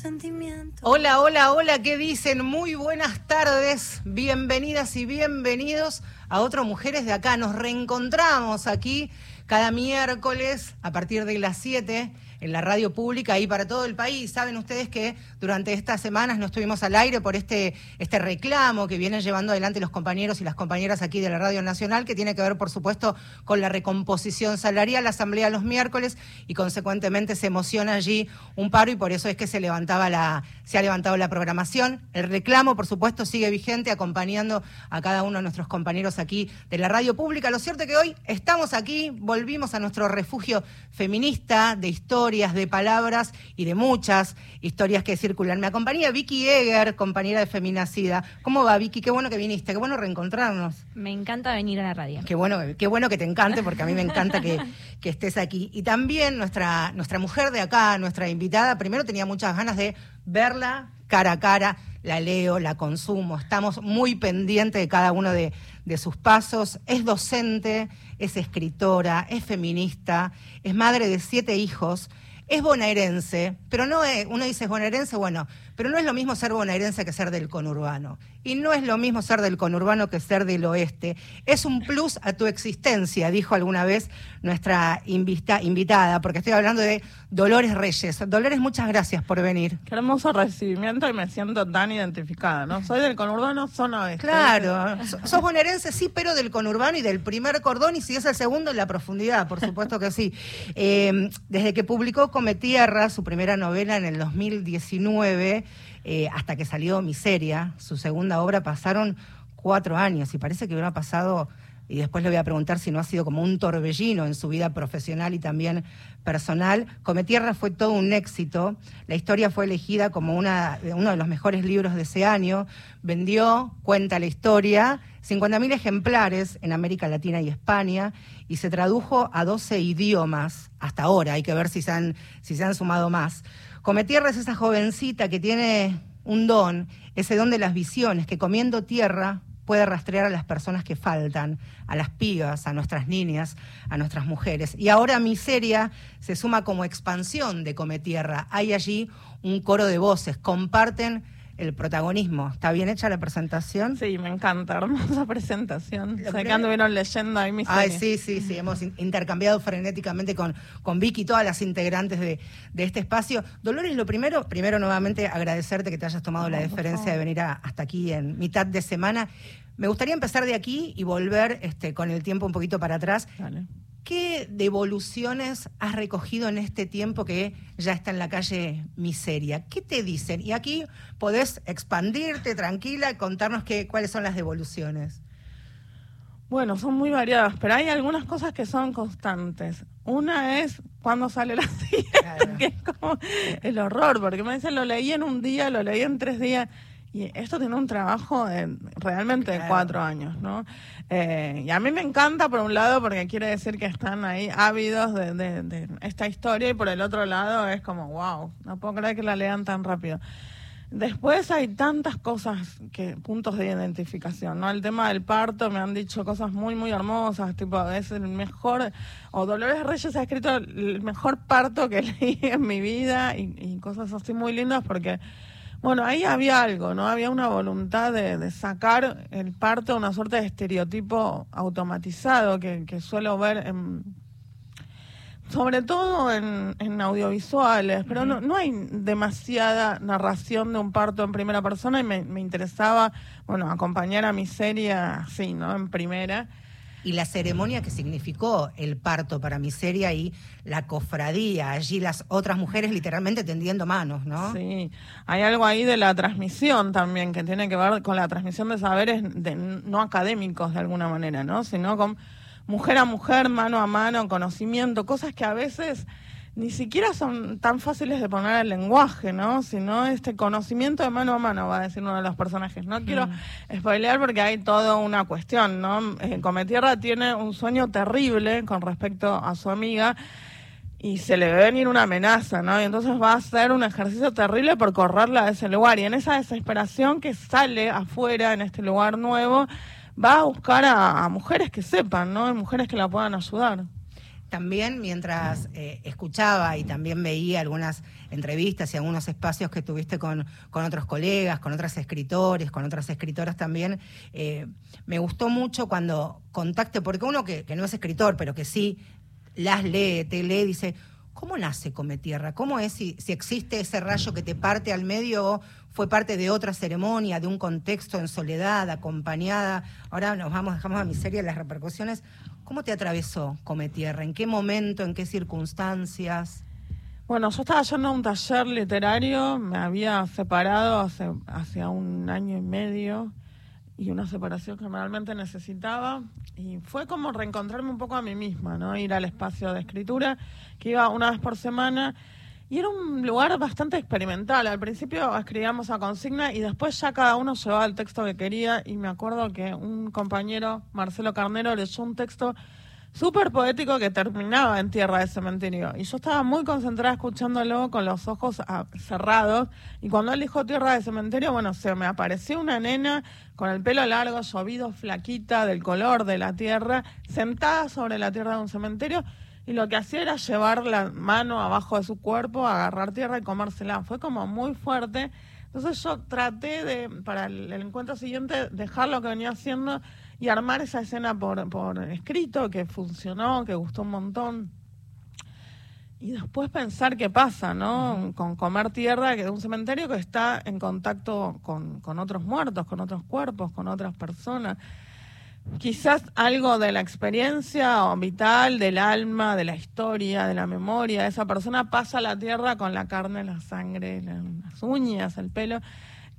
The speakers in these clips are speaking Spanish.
puro sentimiento. Hola, hola, hola, ¿qué dicen? Muy buenas tardes, bienvenidas y bienvenidos a otro Mujeres de Acá. Nos reencontramos aquí cada miércoles a partir de las 7 en la radio pública y para todo el país. Saben ustedes que durante estas semanas no estuvimos al aire por este, este reclamo que vienen llevando adelante los compañeros y las compañeras aquí de la Radio Nacional, que tiene que ver, por supuesto, con la recomposición salarial, la asamblea los miércoles y consecuentemente se emociona allí un paro y por eso es que se levantaba la, se ha levantado la programación. El reclamo, por supuesto, sigue vigente, acompañando a cada uno de nuestros compañeros aquí de la radio pública. Lo cierto es que hoy estamos aquí, volvimos a nuestro refugio feminista de historia de palabras y de muchas historias que circulan. Me acompaña Vicky Eger, compañera de Feminacida. ¿Cómo va, Vicky? Qué bueno que viniste, qué bueno reencontrarnos. Me encanta venir a la radio. Qué bueno, qué bueno que te encante, porque a mí me encanta que, que estés aquí. Y también nuestra, nuestra mujer de acá, nuestra invitada, primero tenía muchas ganas de verla cara a cara, la leo, la consumo, estamos muy pendientes de cada uno de, sus pasos, es docente, es escritora, es feminista, es madre de siete hijos, es bonaerense, pero no es, uno dice bonaerense, bueno, pero no es lo mismo ser bonaerense que ser del conurbano. Y no es lo mismo ser del conurbano que ser del oeste. Es un plus a tu existencia, dijo alguna vez nuestra invita, invitada, porque estoy hablando de Dolores Reyes. Dolores, muchas gracias por venir. Qué hermoso recibimiento y me siento tan identificada, ¿no? Soy del conurbano, zona oeste. Claro, sos bonaerense, sí, pero del conurbano y del primer cordón, y si es el segundo, en la profundidad, por supuesto que sí. Eh, desde que publicó Come Tierra, su primera novela en el 2019, eh, hasta que salió Miseria, su segunda obra, pasaron cuatro años y parece que hubiera pasado, y después le voy a preguntar si no ha sido como un torbellino en su vida profesional y también personal. Come Tierra fue todo un éxito, la historia fue elegida como una, uno de los mejores libros de ese año, vendió, cuenta la historia, 50.000 ejemplares en América Latina y España y se tradujo a 12 idiomas hasta ahora, hay que ver si se han, si se han sumado más. Come Tierra es esa jovencita que tiene un don, ese don de las visiones, que comiendo tierra puede rastrear a las personas que faltan, a las pigas, a nuestras niñas, a nuestras mujeres. Y ahora Miseria se suma como expansión de Come Tierra. Hay allí un coro de voces, comparten el protagonismo. ¿Está bien hecha la presentación? Sí, me encanta, hermosa presentación. Lo sé que anduvieron leyendo ahí mis Ay, sí, sí, sí, hemos intercambiado frenéticamente con, con Vicky y todas las integrantes de, de, este espacio. Dolores, lo primero, primero nuevamente agradecerte que te hayas tomado no, la deferencia de venir a, hasta aquí en mitad de semana. Me gustaría empezar de aquí y volver este, con el tiempo un poquito para atrás. Vale. ¿Qué devoluciones has recogido en este tiempo que ya está en la calle Miseria? ¿Qué te dicen? Y aquí podés expandirte tranquila y contarnos qué, cuáles son las devoluciones. Bueno, son muy variadas, pero hay algunas cosas que son constantes. Una es cuando sale la claro. que es como el horror, porque me dicen lo leí en un día, lo leí en tres días. Y esto tiene un trabajo de, realmente de cuatro años, ¿no? Eh, y a mí me encanta, por un lado, porque quiere decir que están ahí ávidos de, de, de, esta historia, y por el otro lado es como, wow, no puedo creer que la lean tan rápido. Después hay tantas cosas, que puntos de identificación, ¿no? El tema del parto, me han dicho cosas muy, muy hermosas, tipo, es el mejor, o Dolores Reyes ha escrito el mejor parto que leí en mi vida, y, y cosas así muy lindas, porque bueno, ahí había algo, ¿no? Había una voluntad de, de sacar el parto, una suerte de estereotipo automatizado que, que suelo ver en, sobre todo en, en audiovisuales, pero no, no, hay demasiada narración de un parto en primera persona y me, me interesaba, bueno, acompañar a mi serie así, ¿no? En primera y la ceremonia que significó el parto para Miseria y la cofradía, allí las otras mujeres literalmente tendiendo manos, ¿no? Sí, hay algo ahí de la transmisión también que tiene que ver con la transmisión de saberes de, no académicos de alguna manera, ¿no? Sino con mujer a mujer, mano a mano, conocimiento, cosas que a veces ni siquiera son tan fáciles de poner el lenguaje, ¿no? Sino este conocimiento de mano a mano, va a decir uno de los personajes. No quiero mm. spoilear porque hay toda una cuestión, ¿no? Eh, Cometierra tiene un sueño terrible con respecto a su amiga y se le ve venir una amenaza, ¿no? Y entonces va a hacer un ejercicio terrible por correrla de ese lugar. Y en esa desesperación que sale afuera, en este lugar nuevo, va a buscar a, mujeres que sepan, ¿no? mujeres que la puedan ayudar. También mientras eh, escuchaba y también veía algunas entrevistas y algunos espacios que tuviste con, con otros colegas, con otros escritores, con otras escritoras también, eh, me gustó mucho cuando contacte, porque uno que, que no es escritor, pero que sí las lee, te lee, dice, ¿cómo nace Come Tierra? ¿Cómo es si, si existe ese rayo que te parte al medio o fue parte de otra ceremonia, de un contexto en soledad, acompañada? Ahora nos vamos, dejamos a miseria las repercusiones. ¿Cómo te atravesó Come Tierra? ¿En qué momento, en qué circunstancias? Bueno, yo estaba yendo a un taller literario, me había separado hace, hace un año y medio y una separación que realmente necesitaba. Y fue como reencontrarme un poco a mí misma, ¿no? Ir al espacio de escritura, que iba una vez por semana. Y era un lugar bastante experimental. Al principio escribíamos a consigna y después ya cada uno llevaba el texto que quería. Y me acuerdo que un compañero, Marcelo Carnero, leyó un texto súper poético que terminaba en Tierra de Cementerio. Y yo estaba muy concentrada escuchándolo con los ojos cerrados. Y cuando él dijo Tierra de Cementerio, bueno, se me apareció una nena con el pelo largo, llovido, flaquita, del color de la tierra, sentada sobre la tierra de un cementerio. Y lo que hacía era llevar la mano abajo de su cuerpo, agarrar tierra y comérsela. Fue como muy fuerte. Entonces yo traté de, para el encuentro siguiente, dejar lo que venía haciendo y armar esa escena por, por escrito, que funcionó, que gustó un montón. Y después pensar qué pasa, ¿no? Con comer tierra, que es un cementerio que está en contacto con, con otros muertos, con otros cuerpos, con otras personas. Quizás algo de la experiencia vital, del alma, de la historia, de la memoria. Esa persona pasa la tierra con la carne, la sangre, las uñas, el pelo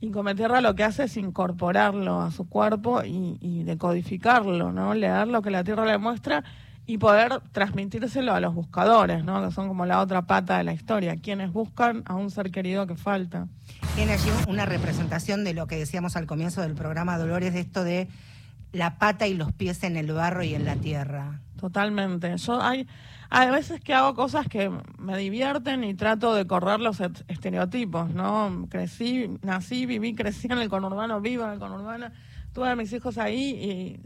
y Cometierra lo que hace es incorporarlo a su cuerpo y, decodificarlo, ¿no? Leer lo que la Tierra le muestra y poder transmitírselo a los buscadores, ¿no? Que son como la otra pata de la historia, quienes buscan a un ser querido que falta. Tiene allí una representación de lo que decíamos al comienzo del programa, Dolores, de esto de la pata y los pies en el barro y en la tierra. Totalmente. Yo hay hay veces que hago cosas que me divierten y trato de correr los estereotipos, ¿no? Crecí, nací, viví, crecí en el conurbano, vivo en el conurbano, tuve a mis hijos ahí y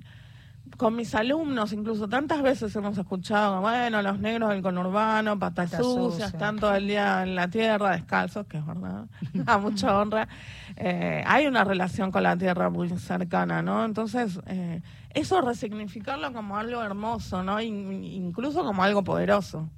con mis alumnos, incluso tantas veces hemos escuchado, bueno, los negros del conurbano, patas sucias, están todo el día en la tierra, descalzos, que es verdad, a mucha honra. Eh, hay una relación con la tierra muy cercana, ¿no? Entonces, eh, eso resignificarlo como algo hermoso, ¿no? incluso como algo poderoso.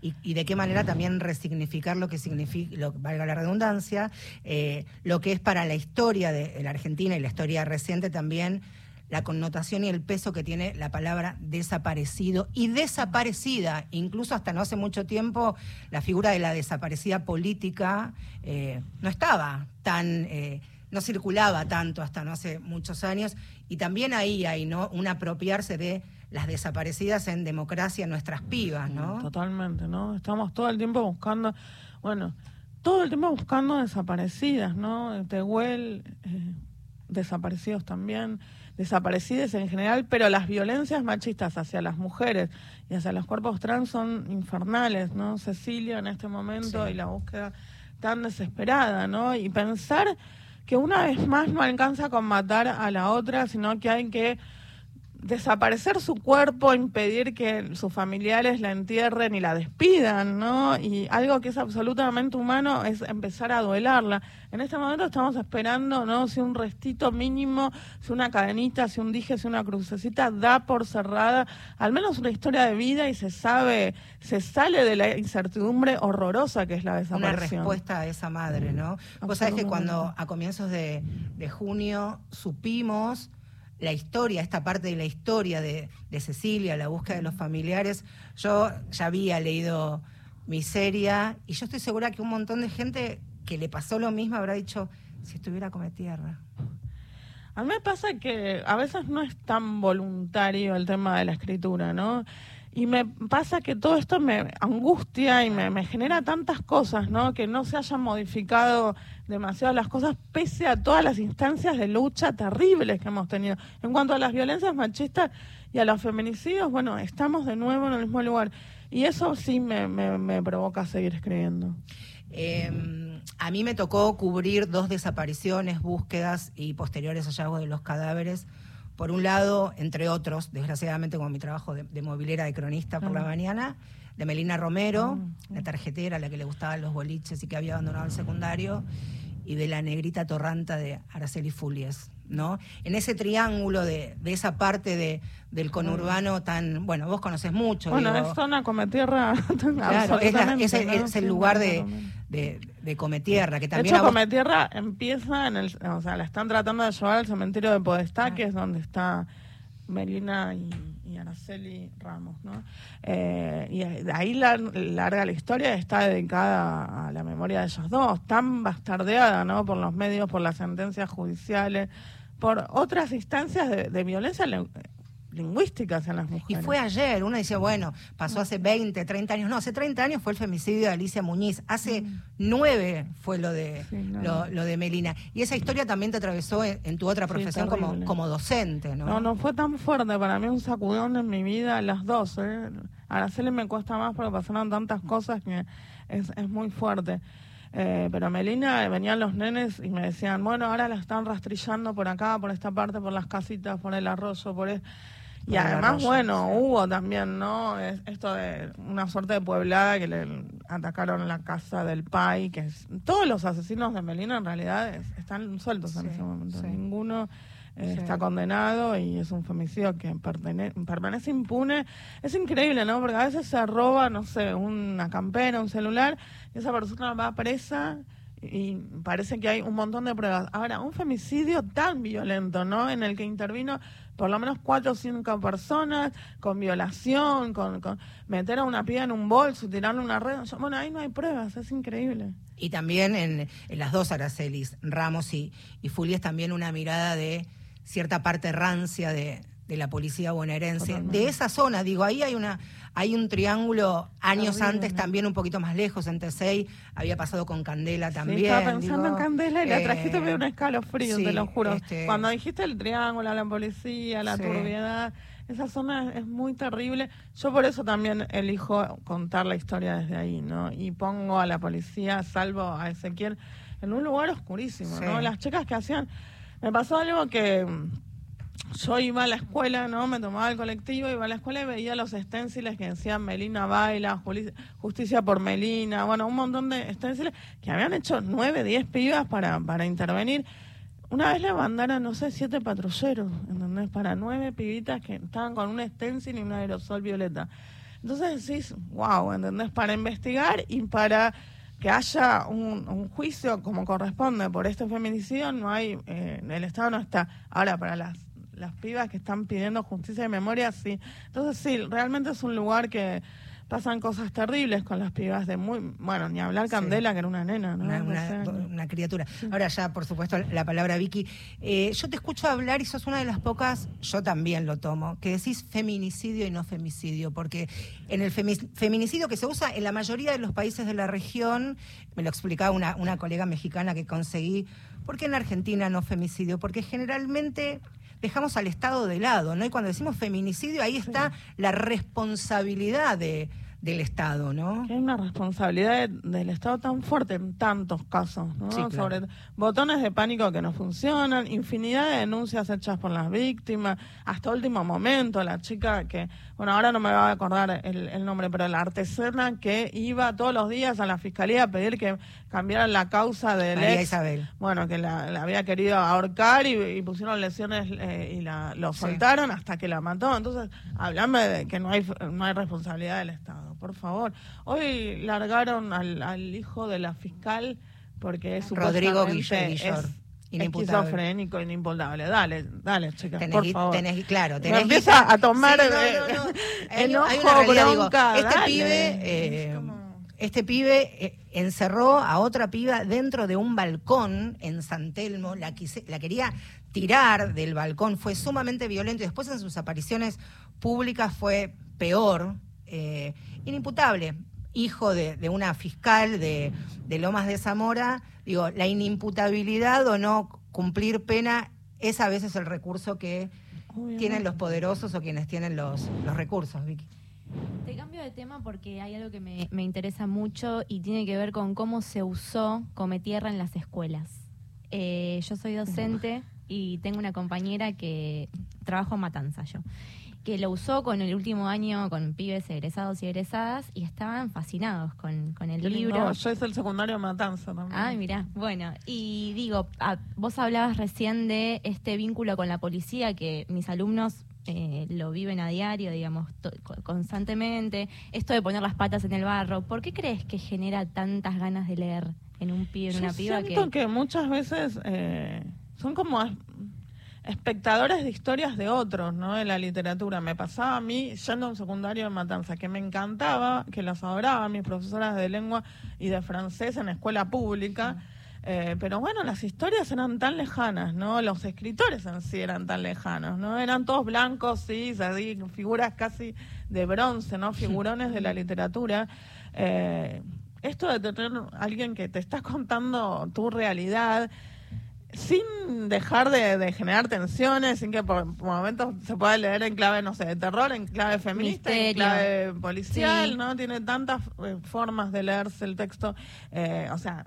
Y, de qué manera también resignificar lo que significa, lo, valga la redundancia, eh, lo que es para la historia de la Argentina y la historia reciente también la connotación y el peso que tiene la palabra desaparecido y desaparecida. Incluso hasta no hace mucho tiempo la figura de la desaparecida política eh, no estaba tan, eh, no circulaba tanto hasta no hace muchos años. Y también ahí hay ¿no? un apropiarse de las desaparecidas en democracia, nuestras pibas, ¿no? Totalmente, ¿no? Estamos todo el tiempo buscando, bueno, todo el tiempo buscando desaparecidas, ¿no? Tehuel, eh, desaparecidos también desaparecidas en general, pero las violencias machistas hacia las mujeres y hacia los cuerpos trans son infernales, ¿no? Cecilia en este momento y la búsqueda tan desesperada, ¿no? Y pensar que una vez más no alcanza con matar a la otra, sino que hay que desaparecer su cuerpo, impedir que sus familiares la entierren y la despidan, ¿no? Y algo que es absolutamente humano es empezar a duelarla. En este momento estamos esperando, ¿no? Si un restito mínimo, si una cadenita, si un dije, si una crucecita da por cerrada, al menos una historia de vida y se sabe, se sale de la incertidumbre horrorosa que es la desaparición. Una respuesta a esa madre, ¿no? Vos sabés que cuando a comienzos de, de junio supimos la historia, esta parte de la historia de, Cecilia, la búsqueda de los familiares, yo ya había leído Miseria y yo estoy segura que un montón de gente que le pasó lo mismo habrá dicho, si estuviera come tierra. A mí me pasa que a veces no es tan voluntario el tema de la escritura, ¿no? Y me pasa que todo esto me angustia y me, me genera tantas cosas, ¿no? Que no se hayan modificado demasiado las cosas pese a todas las instancias de lucha terribles que hemos tenido. En cuanto a las violencias machistas y a los feminicidios, bueno, estamos de nuevo en el mismo lugar. Y eso sí me, me, me provoca seguir escribiendo. Eh, a mí me tocó cubrir dos desapariciones, búsquedas y posteriores hallazgos de los cadáveres. Por un lado, entre otros, desgraciadamente como mi trabajo de, de movilera de cronista por la mañana, de Melina Romero, la tarjetera, la que le gustaban los boliches y que había abandonado el secundario, y de la negrita torranta de Araceli Fulies, ¿no? En ese triángulo de, de esa parte de, del conurbano tan, bueno, vos conoces mucho. Bueno, digo, es zona cometierra. Claro, es, la- es el, lugar de, de, de Cometierra, que De también hecho, a vos- Cometierra empieza en el. O sea, la están tratando de llevar al cementerio de Podestá, que es donde está Melina y, Araceli Ramos, ¿no? Eh, y ahí la, larga la historia está dedicada a la memoria de ellos dos, tan bastardeada, ¿no? Por los medios, por las sentencias judiciales, por otras instancias de, de violencia lin- lingüística hacia las Y mujeres. fue ayer, uno dice, bueno, pasó hace 20, 30 años. No, hace 30 años fue el femicidio de Alicia Muñiz. Hace nueve fue lo de, Mm. Sí, no. lo, lo de Melina. Y esa historia también te atravesó en, en tu otra Sí, profesión como, como docente, ¿no? No, no fue tan fuerte. Para mí un sacudón en mi vida, las dos. ¿eh? A Araceli me cuesta más porque pasaron tantas cosas que es, es muy fuerte. Eh, pero Melina, venían los nenes y me decían, bueno, ahora la están rastrillando por acá, por esta parte, por las casitas, por el arroyo, por... el-". Y además, bueno, sí. hubo también, ¿no? Es- esto de una suerte de pueblada que le atacaron la casa del PAI, que es, todos los asesinos de Melina en realidad es- están sueltos en Sí, ese momento. sí. Ninguno eh, está condenado y es un femicidio que pertene- permanece impune. Es increíble, ¿no? Porque a veces se roba, no sé, una campera, un celular, y esa persona va presa y parece que hay un montón de pruebas. Ahora, un femicidio tan violento, ¿no? En el que intervino por lo menos cuatro o cinco personas, con violación, con, con meter a una piba en un bolso, tirarle una red. Bueno, ahí no hay pruebas, es increíble. Y también en, en las dos Aracelis, Ramos y, y Fulies, también una mirada de cierta parte rancia de, de la policía bonaerense. Totalmente. De esa zona, digo, ahí hay una hay un triángulo años Horrible, antes, ¿no? también un poquito más lejos, en Tesey, había pasado con Candela también. Sí, estaba pensando digo, en Candela y la eh, trajiste medio un escalofrío, sí, te lo juro. este- Cuando dijiste el triángulo, la policía, la Sí. turbiedad, esa zona es muy terrible. Yo por eso también elijo contar la historia desde ahí, ¿no? Y pongo a la policía, salvo a Ezequiel, en un lugar oscurísimo. ¿no? Las chicas que hacían... Me pasó algo que yo iba a la escuela, ¿no? Me tomaba el colectivo, iba a la escuela y veía los esténciles que decían Melina baila, justicia por Melina, bueno, un montón de esténciles que habían hecho nueve, diez pibas para, para intervenir. Una vez le mandaron, no sé, siete patrulleros, ¿entendés? Para nueve pibitas que estaban con un esténcil y un aerosol violeta. Entonces decís, wow, ¿entendés? Para investigar y para que haya un, un juicio como corresponde por este feminicidio, no hay, eh, el Estado no está. Ahora, para las, las pibas que están pidiendo justicia y memoria, sí. Entonces, sí, realmente es un lugar que pasan cosas terribles con las pibas de muy, bueno, ni hablar Sí. Candela, que era una nena, ¿no? Una criatura. Ahora ya, por supuesto, la palabra Vicky. Eh, yo te escucho hablar y sos una de las pocas, yo también lo tomo, que decís feminicidio y no femicidio, porque en el femi- feminicidio que se usa en la mayoría de los países de la región, me lo explicaba una, una colega mexicana que conseguí, ¿por qué en Argentina no femicidio? Porque generalmente dejamos al Estado de lado, ¿no? Y cuando decimos feminicidio, ahí está la responsabilidad de, del Estado, ¿no? que hay una responsabilidad de- del Estado tan fuerte en tantos casos, ¿no? Sí, claro. Sobre botones de pánico que no funcionan, infinidad de denuncias hechas por las víctimas, hasta último momento, la chica que, bueno, ahora no me va a acordar el, el nombre, pero la artesana que iba todos los días a la fiscalía a pedir que cambiaran la causa del María ex, Isabel. bueno, que la, la había querido ahorcar y, y pusieron lesiones eh, y la, lo Sí. soltaron hasta que la mató. Entonces, hablame de que no hay, no hay responsabilidad del Estado, por favor. Hoy largaron al, al hijo de la fiscal porque es Rodrigo es inimputable. esquizofrénico, inimputable. Dale, dale, chicas, Tenés por favor. tenés- claro, Me tenés empieza guita- a tomar Sí, no, eh, no, no. Enojo, hay una realidad, digo, este dale. pibe, eh, Es como- este pibe eh, encerró a otra piba dentro de un balcón en San Telmo, la, quise- la quería tirar del balcón, fue sumamente violento y después en sus apariciones públicas fue peor, eh, inimputable, hijo de, de una fiscal de, de Lomas de Zamora, digo, la inimputabilidad o no cumplir pena es a veces el recurso que Obviamente. tienen los poderosos o quienes tienen los, los recursos, Vicky. Te cambio de tema porque hay algo que me, me interesa mucho y tiene que ver con cómo se usó Come Tierra en las escuelas. Eh, yo soy docente y tengo una compañera que trabajo en Matanza yo, que lo usó con el último año con pibes egresados y egresadas y estaban fascinados con, con el libro. Yo hice el secundario Matanza también. Ay, mirá, bueno, y digo, a- vos hablabas recién de este vínculo con la policía que mis alumnos eh, lo viven a diario, digamos, constantemente. Esto de poner las patas en el barro, ¿por qué crees que genera tantas ganas de leer en un pibe, en Yo una piba siento que... que... muchas veces eh, son como espectadores de historias de otros, ¿no? De la literatura. Me pasaba a mí yendo a un secundario de Matanza, que me encantaba, que las adoraba, mis profesoras de lengua y de francés en escuela pública. Eh, pero bueno, las historias eran tan lejanas, ¿no? Los escritores en sí eran tan lejanos, ¿no? Eran todos blancos, sí, así, figuras casi de bronce, ¿no? Figurones de la literatura. Eh, esto de tener alguien que te está contando tu realidad sin dejar de, de generar tensiones, sin que por, por momentos se pueda leer en clave, no sé, de terror, en clave feminista, en clave policial, Sí. ¿no? Tiene tantas eh, formas de leerse el texto. eh, o sea,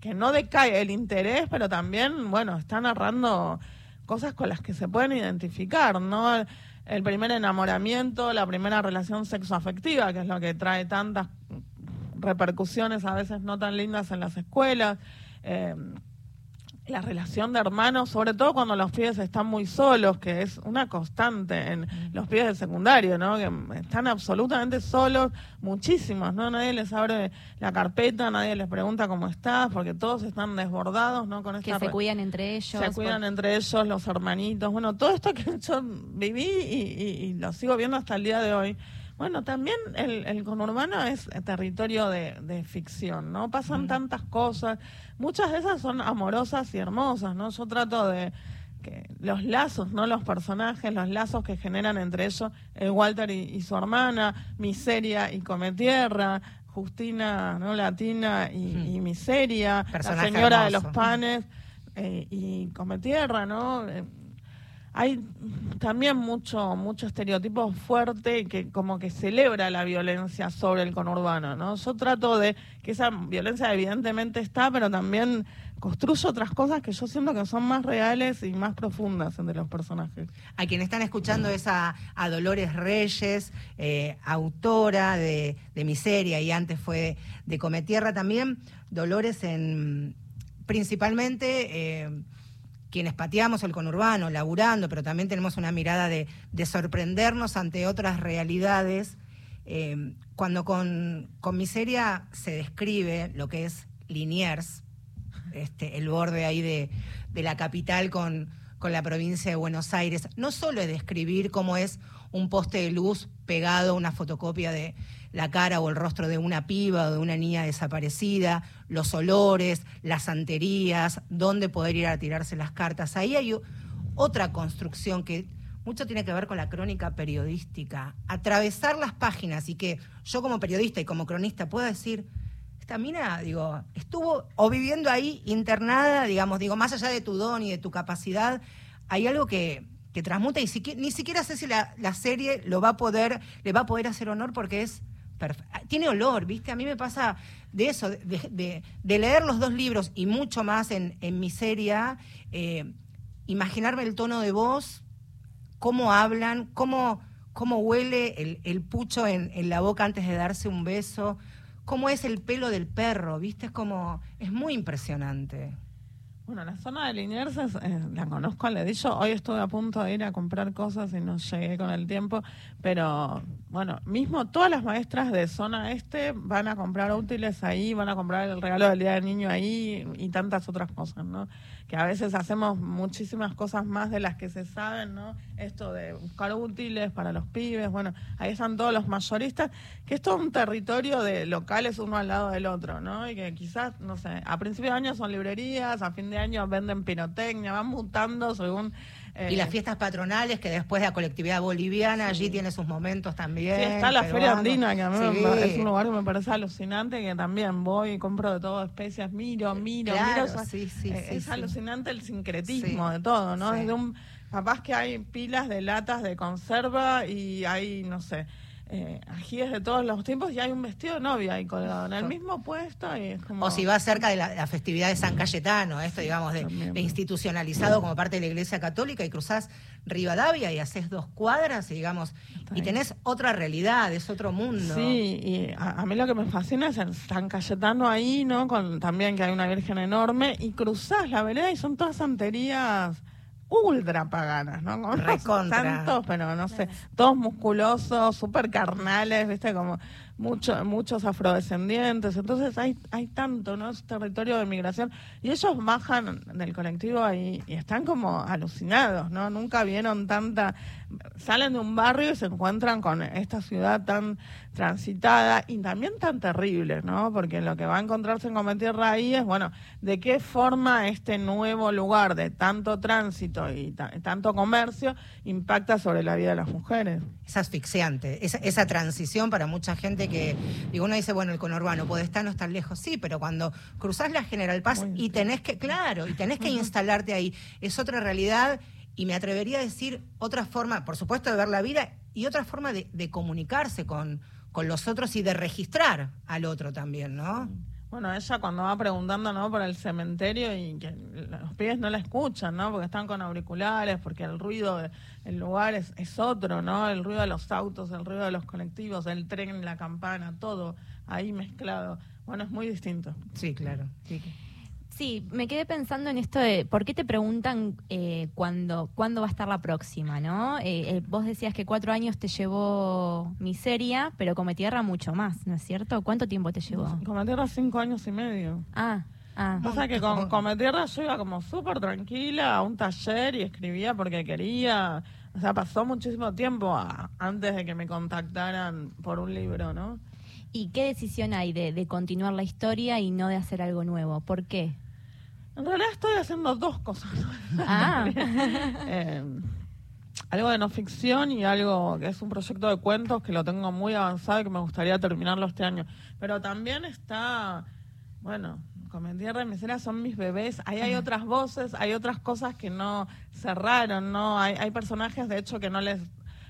que no decae el interés, pero también, bueno, está narrando cosas con las que se pueden identificar, ¿no? El primer enamoramiento, la primera relación sexoafectiva, que es lo que trae tantas repercusiones a veces no tan lindas en las escuelas. eh, la relación de hermanos, sobre todo cuando los pibes están muy solos, que es una constante en los pibes del secundario, ¿no? Que están absolutamente solos, muchísimos, ¿no? Nadie les abre la carpeta, nadie les pregunta cómo estás, porque todos están desbordados, ¿no? Con que esta se re- cuidan entre ellos. se cuidan por- entre ellos, los hermanitos. Bueno, todo esto que yo viví y, y- y lo sigo viendo hasta el día de hoy. Bueno, también el, el conurbano es territorio de, de ficción, ¿no? Pasan tantas cosas. Muchas de esas son amorosas y hermosas, ¿no? Yo trato de que los lazos, ¿no? Los personajes, los lazos que generan entre ellos el Walter y, y su hermana, Miseria y Cometierra, Justina, ¿no? Latina y, y Miseria, Personaje la señora de los panes eh, y Cometierra, ¿no? Eh, hay también mucho mucho estereotipo fuerte que como que celebra la violencia sobre el conurbano, ¿no? Yo trato de que esa violencia evidentemente está, pero también construyo otras cosas que yo siento que son más reales y más profundas entre los personajes. A quienes están escuchando es a, a Dolores Reyes, eh, autora de, de Miseria y antes fue de Cometierra también. Dolores en principalmente eh, quienes pateamos el conurbano, laburando, pero también tenemos una mirada de, de sorprendernos ante otras realidades. Eh, cuando con, Miseria se describe lo que es Liniers, este, el borde ahí de la capital con, con la provincia de Buenos Aires. No solo es describir cómo es un poste de luz pegado a una fotocopia de la cara o el rostro de una piba o de una niña desaparecida, los olores, las santerías, dónde poder ir a tirarse las cartas. Ahí hay otra construcción que mucho tiene que ver con la crónica periodística. Atravesar las páginas y que yo como periodista y como cronista pueda decir, esta mina, digo, estuvo o viviendo ahí internada, digamos, digo, más allá de tu don y de tu capacidad, hay algo que, que transmuta y ni siquiera sé si la, la serie lo va a poder, le va a poder hacer honor porque es perfe- tiene olor, ¿viste? A mí me pasa de eso, de, leer los dos libros y mucho más en, en Miseria, eh, imaginarme el tono de voz, cómo hablan, cómo, cómo huele el, el pucho en la boca antes de darse un beso, cómo es el pelo del perro, ¿viste? Es como, es muy impresionante. Bueno, la zona de Liniers eh, la conozco, le he dicho, hoy estuve a punto de ir a comprar cosas y no llegué con el tiempo, pero bueno, mismo todas las maestras de zona este van a comprar útiles ahí, van a comprar el regalo del Día del Niño ahí y tantas otras cosas, ¿no? Que a veces hacemos muchísimas cosas más de las que se saben, ¿no? Esto de buscar útiles para los pibes, bueno, ahí están todos los mayoristas, que es todo un territorio de locales uno al lado del otro, ¿no? Y que quizás, no sé, a principio de año son librerías, a fin de año venden pirotecnia, van mutando según... y las eh, fiestas patronales, que después de la colectividad boliviana, allí tiene sus momentos también. Sí, está la Feria. Andina, que a mí me- es un lugar que me parece alucinante, que también voy y compro de todo, especias, miro, miro, Claro, miro. o sea, sí, sí, eh, sí, es sí. El sincretismo Sí, de todo, ¿no? sí. Desde un, capaz que hay pilas de latas de conserva y hay, no sé, eh, ajíes de todos los tiempos y hay un vestido de novia ahí colgado en el mismo puesto y es como... O si vas cerca de la, la festividad de San Cayetano, esto digamos de, de institucionalizado como parte de la Iglesia Católica y cruzás Rivadavia y haces dos cuadras y digamos y tenés otra realidad, es otro mundo. Sí, y a, a mí lo que me fascina es en San Cayetano ahí, ¿no? Con también que hay una virgen enorme y cruzás la vereda y son todas santerías ultra paganas, ¿no? Como Recontra. Tantos, pero no sé, todos musculosos, súper carnales, ¿viste? Como mucho, muchos afrodescendientes. Entonces hay, hay tanto, ¿no? Es territorio de migración. Y ellos bajan del colectivo ahí y están como alucinados, ¿no? Nunca vieron tanta... Salen de un barrio y se encuentran con esta ciudad tan transitada y también tan terrible, ¿no? Porque lo que va a encontrarse en Cometierra ahí es, bueno, de qué forma este nuevo lugar de tanto tránsito y ta- tanto comercio impacta sobre la vida de las mujeres. Es asfixiante, esa, esa transición para mucha gente que, digo, uno dice, bueno, el conurbano puede estar no estar lejos, sí, pero cuando cruzás la General Paz Muy y tenés que, claro, y tenés que instalarte ahí, es otra realidad y me atrevería a decir otra forma, por supuesto, de ver la vida y otra forma de, de comunicarse con, con los otros y de registrar al otro también, ¿no? Bueno, ella cuando va preguntando, ¿no? Por el cementerio y que los pies no la escuchan, ¿no? Porque están con auriculares, porque el ruido del lugar es, es otro, ¿no? El ruido de los autos, el ruido de los colectivos, el tren, la campana, todo ahí mezclado. Bueno, es muy distinto. Sí, claro. sí. Sí, me quedé pensando en esto de por qué te preguntan eh, cuándo, cuándo va a estar la próxima, ¿no? Eh, eh, vos decías que cuatro años te llevó Miseria, pero Come Tierra mucho más, ¿no es cierto? ¿Cuánto tiempo te llevó? Cometierra cinco años y medio. Ah, ah. O sea que con Cometierra yo iba como súper tranquila a un taller y escribía porque quería. O sea, pasó muchísimo tiempo a- antes de que me contactaran por un libro, ¿no? ¿Y qué decisión hay de, de continuar la historia y no de hacer algo nuevo? ¿Por qué? En realidad estoy haciendo dos cosas. Ah, Eh, algo de no ficción y algo que es un proyecto de cuentos que lo tengo muy avanzado y que me gustaría terminarlo este año. Pero también está, bueno, con Tierra y Miseria son mis bebés. Ahí hay otras voces, hay otras cosas que no cerraron, ¿no? Hay, hay personajes, de hecho, que no les...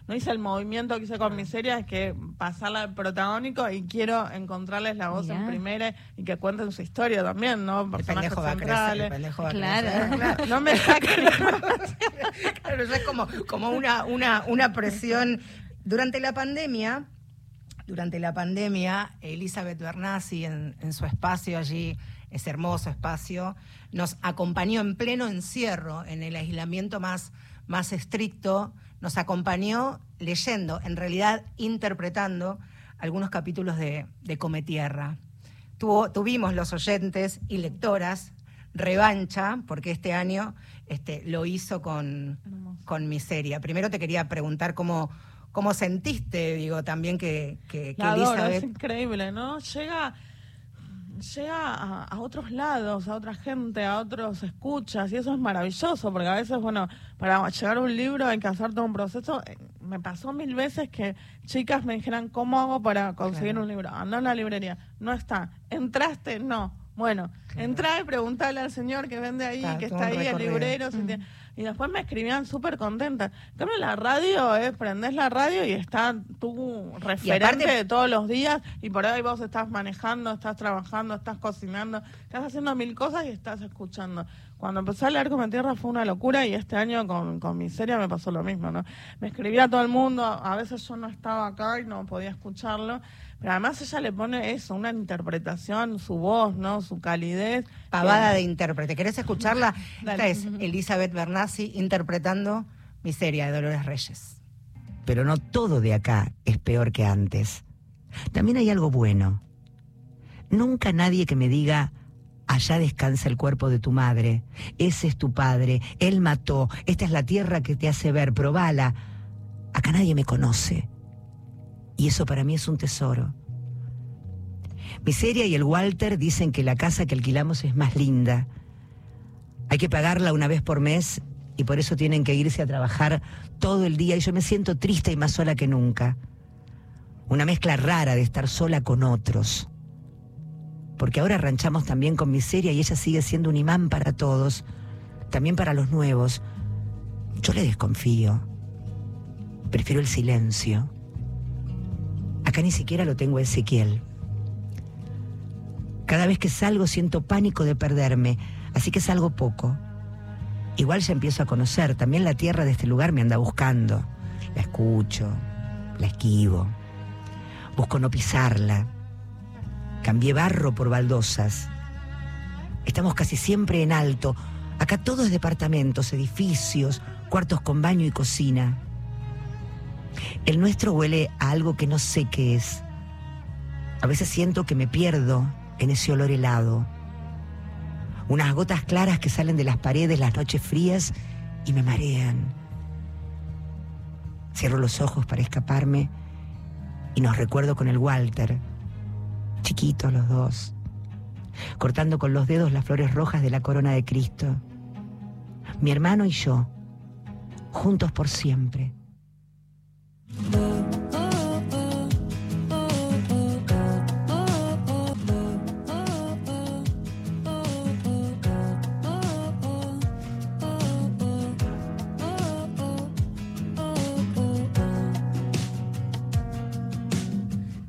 No hice el movimiento que hice con Miseria, es que pasarla al protagónico y quiero encontrarles la voz en primera y que cuenten su historia también, ¿no? El Personajes pendejo va a crecer, centrales. el pendejo va a Claro. crecer. Claro. No me saquen Claro, ya es como, como una, una, una presión. Durante la pandemia, durante la pandemia, Elizabeth Bernassi en, en su espacio allí, ese hermoso espacio, nos acompañó en pleno encierro, en el aislamiento más, más estricto, nos acompañó leyendo, en realidad interpretando algunos capítulos de, de Cometierra. Tuvo, tuvimos los oyentes y lectoras revancha, porque este año este, lo hizo con, con Miseria. Primero te quería preguntar cómo, cómo sentiste, digo, también que, que, que La adoro, es increíble, ¿no? Llega, llega a, a otros lados, a otra gente, a otros escuchas, y eso es maravilloso, porque a veces, bueno, para llegar a un libro hay que hacer todo un proceso. Eh, Me pasó mil veces que chicas me dijeran, ¿cómo hago para conseguir Claro. un libro? Anda a la librería, no está. ¿Entraste? No. Bueno, entrá y preguntale al señor que vende ahí, que está ahí, el librero. si tiene- Y después me escribían súper contentas. En cambio, la radio es, prendés la radio y está tu referente aparte- de todos los días y por ahí vos estás manejando, estás trabajando, estás cocinando, estás haciendo mil cosas y estás escuchando. Cuando empecé a leer Come Tierra fue una locura y este año con, con Miseria me pasó lo mismo, ¿no? Me escribía todo el mundo, a veces yo no estaba acá y no podía escucharlo, pero además ella le pone eso, una interpretación, su voz, ¿no? Su calidez. Pavada que- de intérprete. ¿Querés escucharla? Esta es Elizabeth Bernassi interpretando Miseria de Dolores Reyes. pero no todo de acá es peor que antes. También hay algo bueno. Nunca nadie que me diga, allá descansa el cuerpo de tu madre, ese es tu padre, él mató, esta es la tierra que te hace ver, probala. Acá nadie me conoce. Y eso para mí es un tesoro. Miseria y el Walter dicen que la casa que alquilamos es más linda. Hay que pagarla una vez por mes y por eso tienen que irse a trabajar todo el día y yo me siento triste y más sola que nunca. Una mezcla rara de estar sola con otros. Porque ahora ranchamos también con miseria y ella sigue siendo un imán para todos, también para los nuevos. Yo le desconfío. Prefiero el silencio. Acá ni siquiera lo tengo Ezequiel. Cada vez que salgo siento pánico de perderme, así que salgo poco. Igual ya empiezo a conocer, también la tierra de este lugar me anda buscando. La escucho, la esquivo. Busco no pisarla. Cambié barro por baldosas. Estamos casi siempre en alto. Acá todo es departamentos, edificios, cuartos con baño y cocina. El nuestro huele a algo que no sé qué es. A veces siento que me pierdo en ese olor helado. Unas gotas claras que salen de las paredes las noches frías y me marean. Cierro los ojos para escaparme y nos recuerdo con el Walter, chiquitos los dos, cortando con los dedos las flores rojas de la corona de Cristo. Mi hermano y yo, juntos por siempre.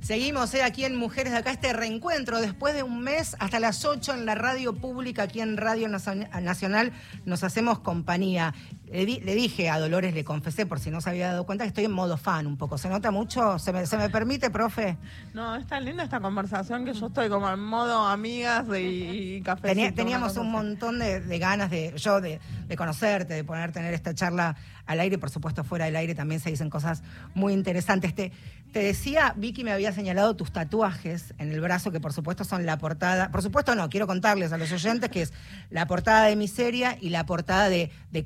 Seguimos eh, aquí en Mujeres de Acá, este reencuentro después de un mes hasta las 8 en la radio pública, aquí en Radio Nacional, nos hacemos compañía. Le, dije a Dolores, le confesé, por si no se había dado cuenta, que estoy en modo fan un poco. ¿Se nota mucho? ¿Se me, se me permite, profe? No, es tan linda esta conversación que yo estoy como en modo amigas y, café. teníamos un montón de, ganas de yo de, de, conocerte, de poder tener esta charla al aire. Por supuesto, fuera del aire también se dicen cosas muy interesantes. Te, te decía, Vicky me había señalado tus tatuajes en el brazo, que por supuesto son la portada. Por supuesto, no, quiero contarles a los oyentes que es la portada de Miseria y la portada de, de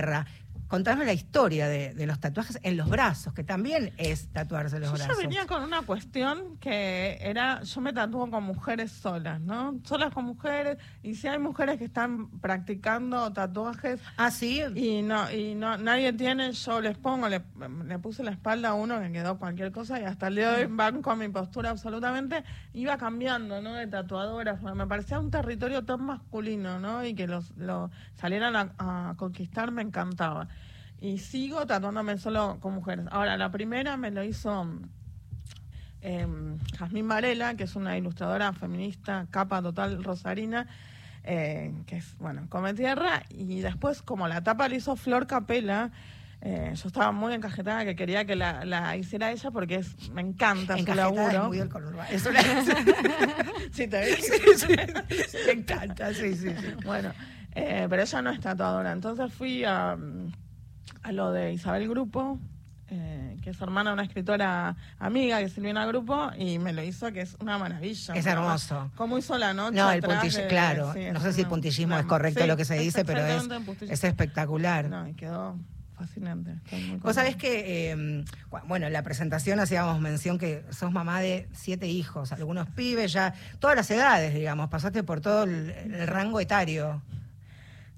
Cometierra contarme la historia de, los tatuajes en los brazos, que también es tatuarse los brazos. Yo venía con una cuestión que era, yo me tatúo con mujeres solas, ¿no? Solas con mujeres, y si hay mujeres que están practicando tatuajes. Ah, sí. Y no, y no, nadie tiene, yo les pongo, le, puse la espalda a uno que quedó cualquier cosa y hasta el día de hoy mm. van con mi postura absolutamente, iba cambiando, ¿no? De tatuadoras, me parecía un territorio tan masculino, ¿no? Y que los, salieran a conquistar me encantaba. Y sigo tatuándome solo con mujeres. Ahora, la primera me lo hizo eh, Jazmín Varela, que es una ilustradora feminista, capa total rosarina, eh, que es, bueno, come tierra. Y después, como la tapa la hizo Flor Capela, eh, yo estaba muy encajetada que quería que la, hiciera ella porque es, me encanta su laburo. muy del Es sí, te sí, sí, me encanta, sí, sí, sí. Bueno, eh, pero ella no es tatuadora. Entonces fui a a lo de Isabel Grupo, eh, que es hermana de una escritora amiga que en el grupo y me lo hizo, que es una maravilla. Es hermoso. ¿Cómo hizo la noche? No, el puntillismo, claro. no sé si el puntillismo es correcto lo que se dice, pero es, es espectacular. No, y quedó fascinante. Vos sabés que, eh, bueno, en la presentación hacíamos mención que sos mamá de siete hijos, algunos pibes ya, todas las edades, digamos, pasaste por todo el rango etario.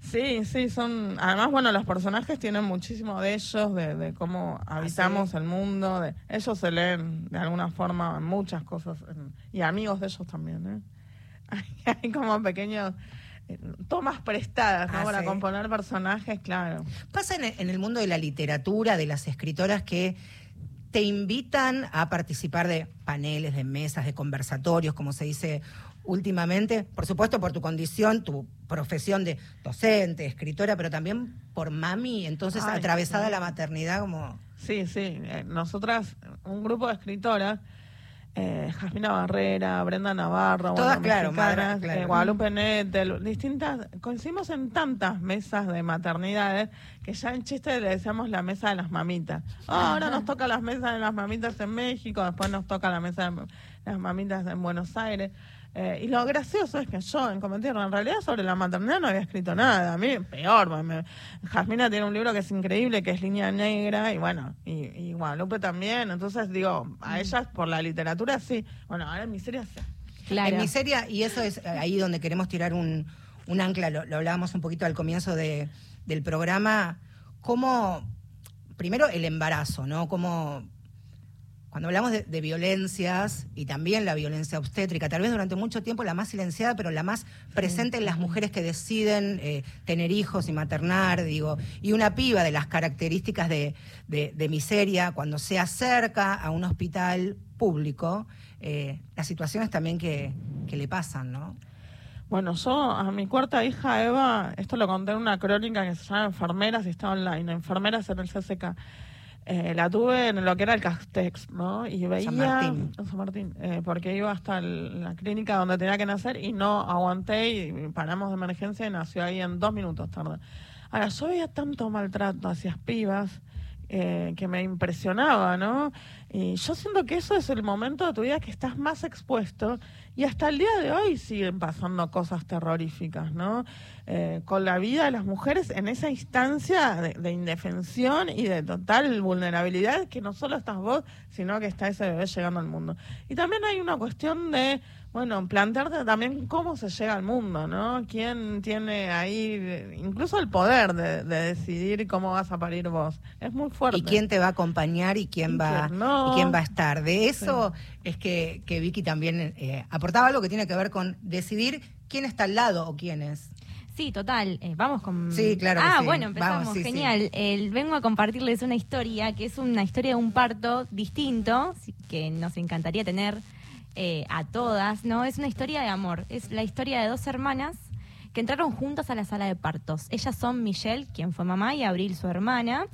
Sí, sí, son. Además, bueno, los personajes tienen muchísimo de ellos, de, cómo ah, habitamos el mundo. De, ellos se leen de alguna forma muchas cosas. y amigos de ellos también, ¿eh? Hay, como pequeños. Eh, tomas prestadas ¿no? Ah, para componer personajes, claro. Pasa en el mundo de la literatura, de las escritoras que te invitan a participar de paneles, de mesas, de conversatorios, como se dice últimamente, por supuesto por tu condición, tu profesión de docente, escritora, pero también por mami, entonces atravesada la maternidad como... Sí, sí, eh, nosotras, un grupo de escritoras, eh, Jasmina Barrera, Brenda Navarro, todas, claro, eh, Guadalupe Nettel, distintas, coincidimos en tantas mesas de maternidades que ya en chiste le decíamos la mesa de las mamitas. Ah, ahora nos toca las mesas de las mamitas en México, después nos toca la mesa de las mamitas en Buenos Aires. Eh, y lo gracioso es que yo en Cometierra, en realidad sobre la maternidad no había escrito nada. A mí, peor. Jasmina tiene un libro que es increíble, que es Línea Negra, y bueno, y, y Guadalupe también. Entonces, digo, a mm. ellas por la literatura sí. Bueno, ahora en miseria sí. En miseria, y eso es ahí donde queremos tirar un, un ancla, lo, lo hablábamos un poquito al comienzo de, del programa, cómo, primero el embarazo, ¿no? Cómo cuando hablamos de, de, violencias y también la violencia obstétrica, tal vez durante mucho tiempo la más silenciada, pero la más presente en las mujeres que deciden eh, tener hijos y maternar, digo, y una piba de las características de, de, de miseria, cuando se acerca a un hospital público, eh, las situaciones también que, que le pasan, ¿no? Bueno, yo a mi cuarta hija Eva, esto lo conté en una crónica que se llama Enfermeras y está online, Enfermeras en el CCK. Eh, la tuve en lo que era el Castex, ¿no? Y veía. San Martín. en San Martín, eh, porque iba hasta el- la clínica donde tenía que nacer y no aguanté y paramos de emergencia y nació ahí en dos minutos tarde. Ahora, yo veía tanto maltrato hacia pibas eh, que me impresionaba, ¿no? Y yo siento que eso es el momento de tu vida que estás más expuesto y hasta el día de hoy siguen pasando cosas terroríficas, ¿no? Eh, con la vida de las mujeres en esa instancia de, de indefensión y de total vulnerabilidad que no solo estás vos, sino que está ese bebé llegando al mundo. Y también hay una cuestión de, bueno, plantearte también cómo se llega al mundo, ¿no? ¿Quién tiene ahí incluso el poder de, de decidir cómo vas a parir vos? Es muy fuerte. Y quién te va a acompañar y quién Y va quién no. y quién va a estar. De eso es que, que Vicky también eh, aportaba algo que tiene que ver con decidir quién está al lado o quién es. Sí, total. Eh, vamos con. Sí, claro Ah, sí. bueno, empezamos. Vamos, sí, Genial. El- vengo a compartirles una historia que es una historia de un parto distinto, sí, que nos encantaría tener eh, a todas, ¿no? Es una historia de amor. Es la historia de dos hermanas que entraron juntas a la sala de partos. Ellas son Michelle, quien fue mamá, y Abril, su hermana.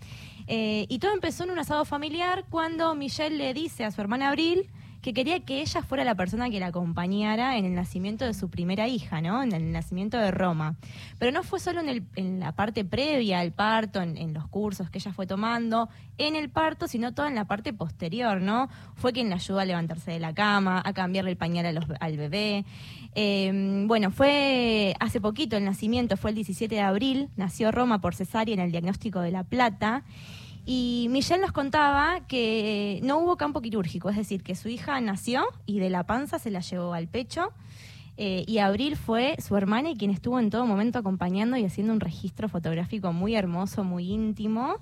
Eh, y todo empezó en un asado familiar cuando Michelle le dice a su hermana Abril que quería que ella fuera la persona que la acompañara en el nacimiento de su primera hija, ¿no? En el nacimiento de Roma. Pero no fue solo en, el- la parte previa al parto, en, los cursos que ella fue tomando, en el parto, sino toda en la parte posterior, ¿no? Fue quien la ayudó a levantarse de la cama, a cambiarle el pañal al bebé. Eh, bueno, fue hace poquito el nacimiento, fue el 17 de abril, nació Roma por cesárea en el diagnóstico de La Plata. Y Michelle nos contaba que no hubo campo quirúrgico, es decir, que su hija nació y de la panza se la llevó al pecho. eh, y Abril fue su hermana y quien estuvo en todo momento acompañando y haciendo un registro fotográfico muy hermoso, muy íntimo.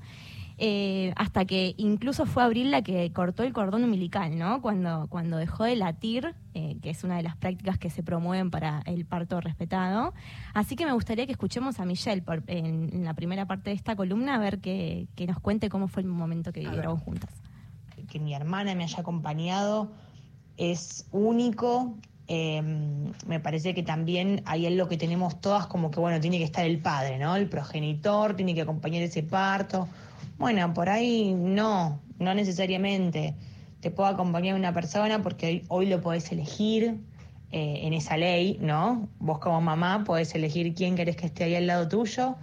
Eh, hasta que incluso fue Abril la que cortó el cordón umbilical, ¿no? Cuando, cuando dejó de latir, eh, que es una de las prácticas que se promueven para el parto respetado. Así que me gustaría que escuchemos a Michelle por- en, en la primera parte de esta columna, a ver que, que nos cuente cómo fue el momento que vivieron juntas. que mi hermana me haya acompañado es único. Eh, me parece que también hay algo que tenemos todas como que, bueno, tiene que estar el padre, ¿no? El progenitor tiene que acompañar ese parto. Bueno, por ahí no, no necesariamente. Te puedo acompañar una persona porque hoy, lo podés elegir eh, en esa ley, ¿no? Vos como mamá podés elegir quién querés que esté ahí al lado tuyo.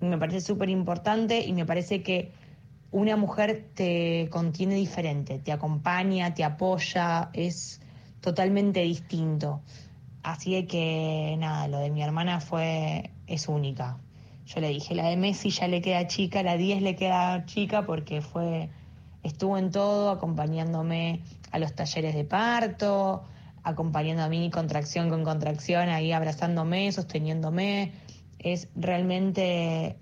Me parece súper importante y me parece que una mujer te contiene diferente, te acompaña, te apoya, es totalmente distinto. Así que nada, lo de mi hermana fue, es única. Yo le dije, la de Messi ya le queda chica, la 10 le queda chica porque fue, estuvo en todo, acompañándome a los talleres de parto, acompañando a mí contracción con contracción, ahí abrazándome, sosteniéndome. Es realmente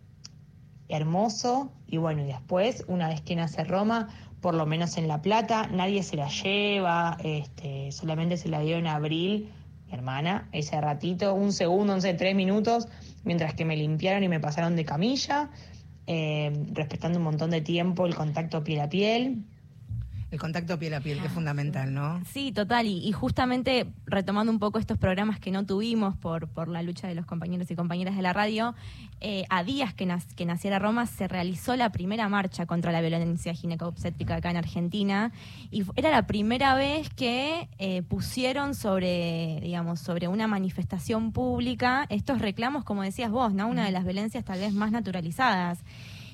hermoso y bueno, y después, una vez que nace Roma, por lo menos en La Plata, nadie se la lleva, este, solamente se la dio en abril, hermana, ese ratito, un segundo, no sé, tres minutos, mientras que me limpiaron y me pasaron de camilla, eh, respetando un montón de tiempo el contacto piel a piel. El contacto piel a piel, que es fundamental, ¿no? Sí, total. Y, y justamente retomando un poco estos programas que no tuvimos por, por la lucha de los compañeros y compañeras de la radio, eh, a días que, nas- que naciera Roma se realizó la primera marcha contra la violencia ginecobstétrica acá en Argentina y era la primera vez que eh, pusieron sobre, digamos, sobre una manifestación pública estos reclamos, como decías vos, ¿no? Una de las violencias tal vez más naturalizadas.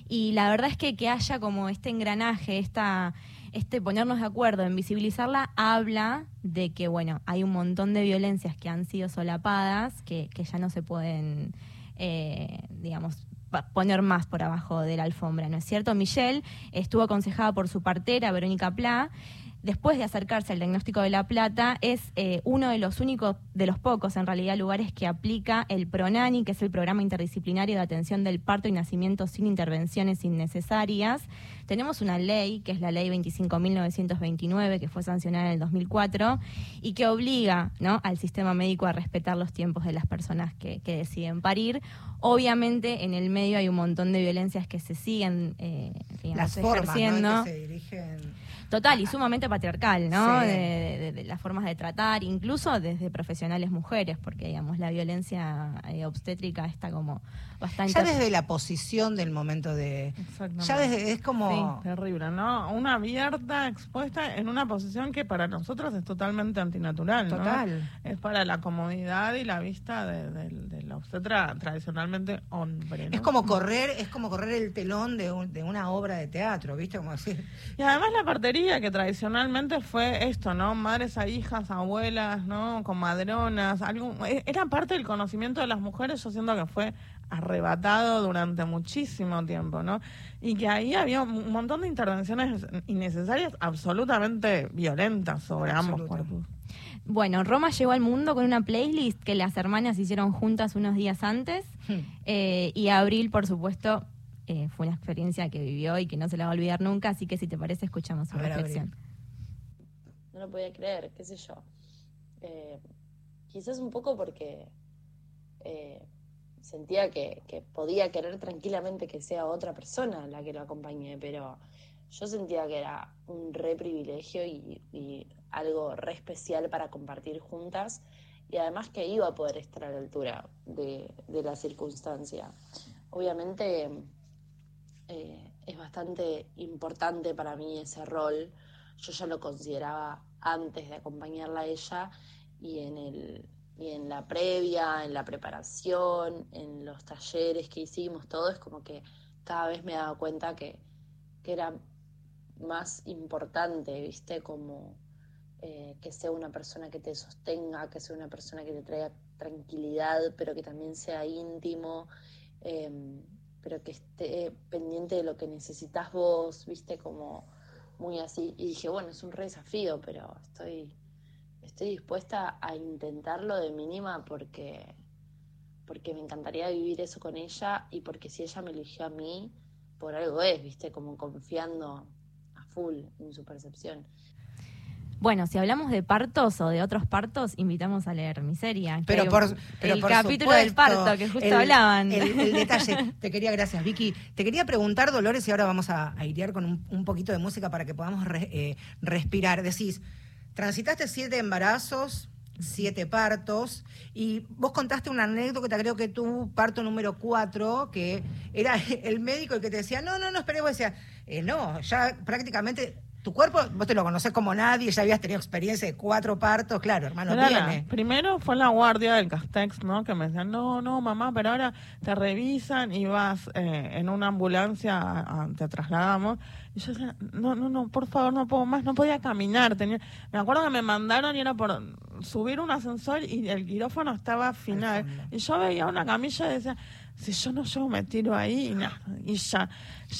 Y la verdad es que que haya como este engranaje, esta, este ponernos de acuerdo en visibilizarla, habla de que, bueno, hay un montón de violencias que han sido solapadas, que, que ya no se pueden, eh, digamos, poner más por abajo de la alfombra, ¿no es cierto? Michelle estuvo aconsejada por su partera, Verónica Pla, después de acercarse al diagnóstico de La Plata, es eh, uno de los únicos, de los pocos en realidad, lugares que aplica el PRONANI, que es el Programa Interdisciplinario de Atención del Parto y Nacimiento sin Intervenciones Innecesarias. Tenemos una ley, que es la Ley 25.929, que fue sancionada en el 2004, y que obliga ¿no? al sistema médico a respetar los tiempos de las personas que, que deciden parir. Obviamente, en el medio hay un montón de violencias que se siguen eh, digamos, Las formas se dirigen. Total, y sumamente patriarcal, ¿no? Sí. De, de- de las formas de tratar, incluso desde profesionales mujeres, porque, digamos, la violencia eh, obstétrica está como bastante... Ya desde la posición del momento de. Exactamente. Ya desde, es como. Terrible, ¿no? Una abierta, expuesta en una posición que para nosotros es totalmente antinatural, ¿no? Total. Es para la comodidad y la vista de, de- de la obstetra tradicionalmente hombre, ¿no? Es como correr, es como correr el telón de, un- de una obra de teatro, ¿viste? Como decir. Y además la partería, que tradicionalmente fue esto, ¿no? Madres a hijas, abuelas, ¿no? Comadronas, algo, e- era parte del conocimiento de las mujeres, yo siento que fue arrebatado durante muchísimo tiempo, ¿no? Y que ahí había un montón de intervenciones innecesarias, absolutamente violentas sobre ambos cuerpos. Bueno, Roma llegó al mundo con una playlist que las hermanas hicieron juntas unos días antes. Hmm. Eh, y Abril, por supuesto, eh, fue una experiencia que vivió y que no se la va a olvidar nunca. Así que si te parece, escuchamos su reflexión. no lo podía creer, qué sé yo. Eh, quizás un poco porque eh, sentía que, que podía querer tranquilamente que sea otra persona la que lo acompañe, pero yo sentía que era un re privilegio y, y algo re especial para compartir juntas y además que iba a poder estar a la altura de, de la circunstancia. Obviamente eh, es bastante importante para mí ese rol. Yo ya lo consideraba antes de acompañarla a ella y en, el, y en la previa, en la preparación, en los talleres que hicimos, todo es como que cada vez me daba cuenta que, que era más importante, ¿viste? Como eh, que sea una persona que te sostenga, que sea una persona que te traiga tranquilidad, pero que también sea íntimo, eh, pero que esté pendiente de lo que necesitas vos, ¿viste? Como muy así. Y dije, bueno, es un re desafío, pero estoy, estoy dispuesta a intentarlo de mínima porque, porque me encantaría vivir eso con ella y porque si ella me eligió a mí, por algo es, ¿viste? Como confiando a full en su percepción. Bueno, si hablamos de partos o de otros partos, invitamos a leer Miseria. Pero por, pero el por capítulo del parto que justo el- hablaban. El, el detalle. Te quería, gracias, Vicky. Te quería preguntar, Dolores, y ahora vamos a, a con un, un poquito de música para que podamos re- eh, respirar. Decís, transitaste siete embarazos, siete partos, y vos contaste una anécdota, creo que tu parto número cuatro, que era el médico el que te decía, no, no, no, esperé, vos decías, eh, no, ya prácticamente. Tu cuerpo, vos te lo conocés como nadie, ya habías tenido experiencia de cuatro partos, claro, hermano, viene. primero fue la guardia del Castex, ¿no? Que me decían, no, no, mamá, pero ahora te revisan y vas eh, en una ambulancia, a- a- te trasladamos. Y yo decía, no, no, no, por favor, no puedo más, no podía caminar. Tenía, me acuerdo que me mandaron y era por subir un ascensor y el quirófano estaba final. Y yo veía una camilla y decía, si yo no llego, me tiro ahí y nada. Y ya.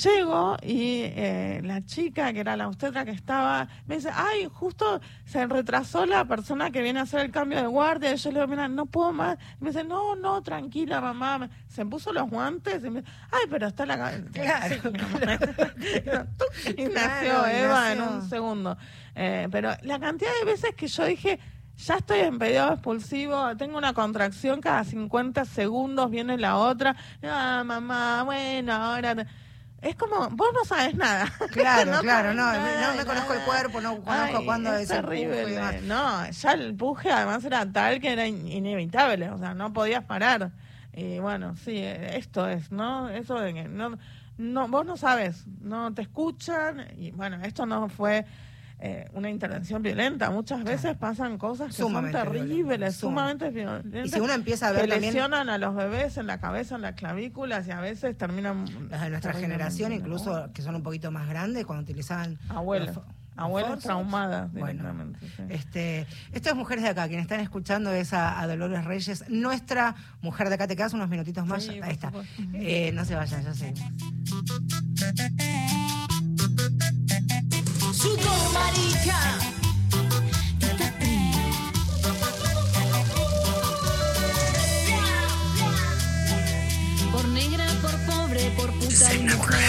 Llego y eh, la chica, que era la obstetra que estaba, me dice, ay, justo se retrasó la persona que viene a hacer el cambio de guardia. Y yo le digo, mira, no puedo más. Y me dice, no, no, tranquila, mamá. Se puso los guantes y me dice, ay, pero está la cabeza. Claro, y nació Claro, Eva nació. en un segundo. Eh, pero la cantidad de veces que yo dije, ya estoy en periodo expulsivo, tengo una contracción cada 50 segundos, viene la otra. Ah, mamá, bueno, ahora. te-". Es como, vos no sabes nada. Claro, No claro, no, nada no me conozco el cuerpo, no conozco Ay, cuándo es es el terrible. demás. No, ya el empuje además era tal que era in- inevitable, o sea, no podías parar. Y bueno, sí, eh, esto es, ¿no? Eso de que no, no, vos no sabes, no te escuchan, y bueno, esto no fue eh, una intervención violenta. Muchas veces pasan cosas que Sumamente son terribles, sumamente violentas. Y si uno empieza a que ver también lesionan a los bebés en la cabeza, en las clavículas y a veces terminan. las de nuestra generación, ¿no? incluso que son un poquito más grandes, cuando utilizaban Abuelas. los Abuelas traumadas Bueno, sí. Este, estas mujeres de acá, quienes están escuchando es a, a Dolores Reyes, nuestra mujer de acá, te quedas unos minutitos más, Sí, ahí está. Eh, no se vayan, yo sé. Puta y mujer.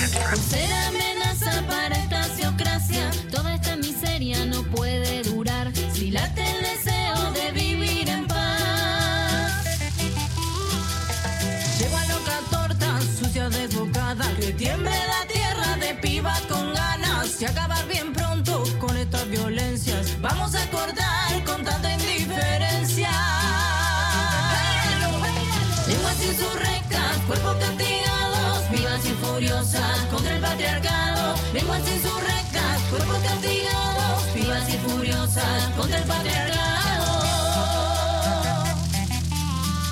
Furiosas contra el patriarcado.